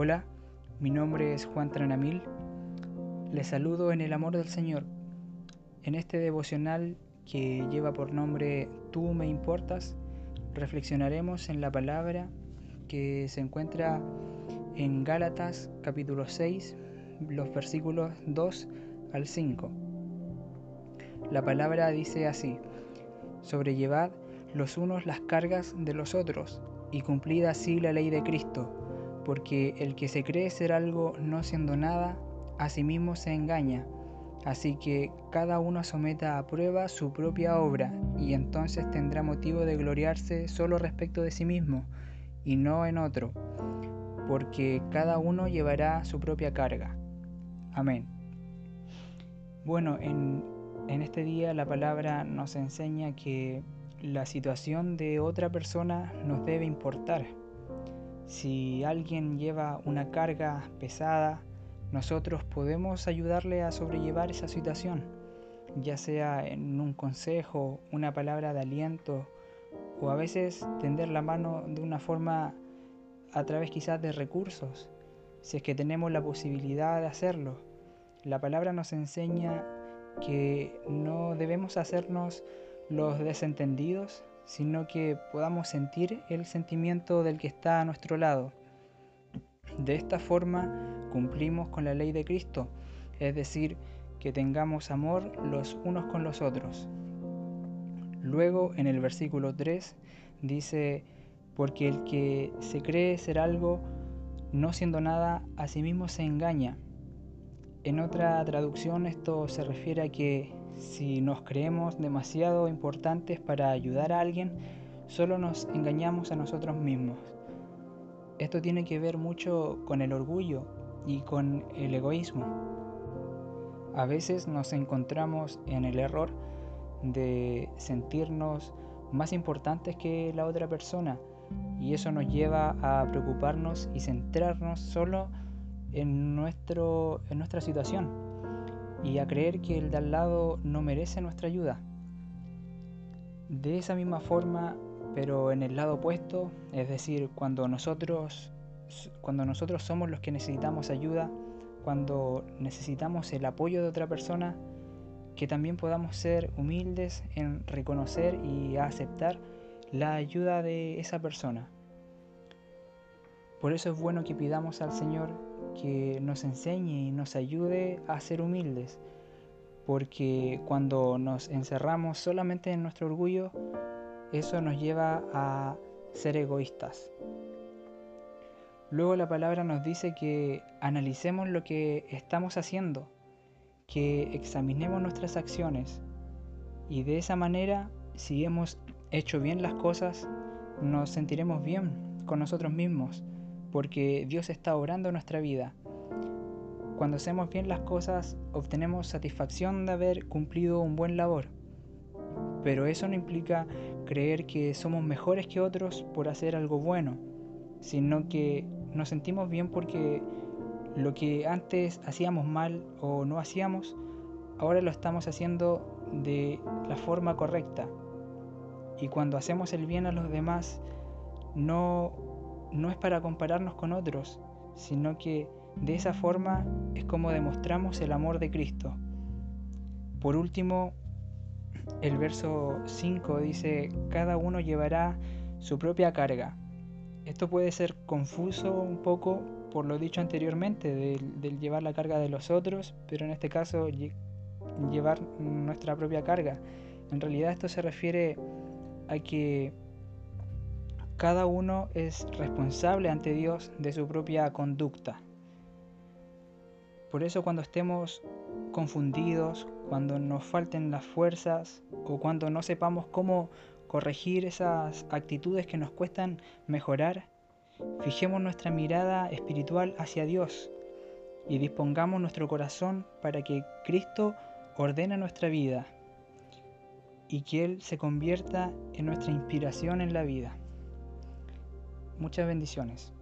Hola, mi nombre es Juan Tranamil. Les saludo en el amor del Señor. En este devocional que lleva por nombre Tú me importas, reflexionaremos en la palabra que se encuentra en Gálatas capítulo 6, los versículos 2 al 5. La palabra dice así, sobrellevad los unos las cargas de los otros y cumplid así la ley de Cristo porque el que se cree ser algo no siendo nada, a sí mismo se engaña. Así que cada uno someta a prueba su propia obra y entonces tendrá motivo de gloriarse solo respecto de sí mismo y no en otro, porque cada uno llevará su propia carga. Amén. Bueno, en, en este día la palabra nos enseña que la situación de otra persona nos debe importar si alguien lleva una carga pesada, nosotros podemos ayudarle a sobrellevar esa situación, ya sea en un consejo, una palabra de aliento o a veces tender la mano de una forma a través quizás de recursos, si es que tenemos la posibilidad de hacerlo. La palabra nos enseña que no debemos hacernos los desentendidos, sino que podamos sentir el sentimiento del que está a nuestro lado. De esta forma cumplimos con la ley de Cristo, es decir, que tengamos amor los unos con los otros. Luego en el versículo 3 dice, porque el que se cree ser algo, no siendo nada, a sí mismo se engaña. En otra traducción esto se refiere a que si nos creemos demasiado importantes para ayudar a alguien, solo nos engañamos a nosotros mismos. Esto tiene que ver mucho con el orgullo y con el egoísmo. A veces nos encontramos en el error de sentirnos más importantes que la otra persona y eso nos lleva a preocuparnos y centrarnos solo en, nuestro, en nuestra situación y a creer que el de al lado no merece nuestra ayuda. De esa misma forma, pero en el lado opuesto, es decir, cuando nosotros, cuando nosotros somos los que necesitamos ayuda, cuando necesitamos el apoyo de otra persona, que también podamos ser humildes en reconocer y aceptar la ayuda de esa persona. Por eso es bueno que pidamos al Señor que nos enseñe y nos ayude a ser humildes, porque cuando nos encerramos solamente en nuestro orgullo, eso nos lleva a ser egoístas. Luego la palabra nos dice que analicemos lo que estamos haciendo, que examinemos nuestras acciones y de esa manera, si hemos hecho bien las cosas, nos sentiremos bien con nosotros mismos porque Dios está obrando nuestra vida. Cuando hacemos bien las cosas, obtenemos satisfacción de haber cumplido un buen labor. Pero eso no implica creer que somos mejores que otros por hacer algo bueno, sino que nos sentimos bien porque lo que antes hacíamos mal o no hacíamos, ahora lo estamos haciendo de la forma correcta. Y cuando hacemos el bien a los demás, no no es para compararnos con otros, sino que de esa forma es como demostramos el amor de Cristo. Por último, el verso 5 dice, cada uno llevará su propia carga. Esto puede ser confuso un poco por lo dicho anteriormente, del, llevar la carga de los otros, pero en este caso llevar nuestra propia carga. En realidad esto se refiere a que cada uno es responsable ante Dios de su propia conducta. Por eso cuando estemos confundidos, cuando nos falten las fuerzas o cuando no sepamos cómo corregir esas actitudes que nos cuestan mejorar, fijemos nuestra mirada espiritual hacia Dios y dispongamos nuestro corazón para que Cristo ordene nuestra vida y que Él se convierta en nuestra inspiración en la vida. Muchas bendiciones.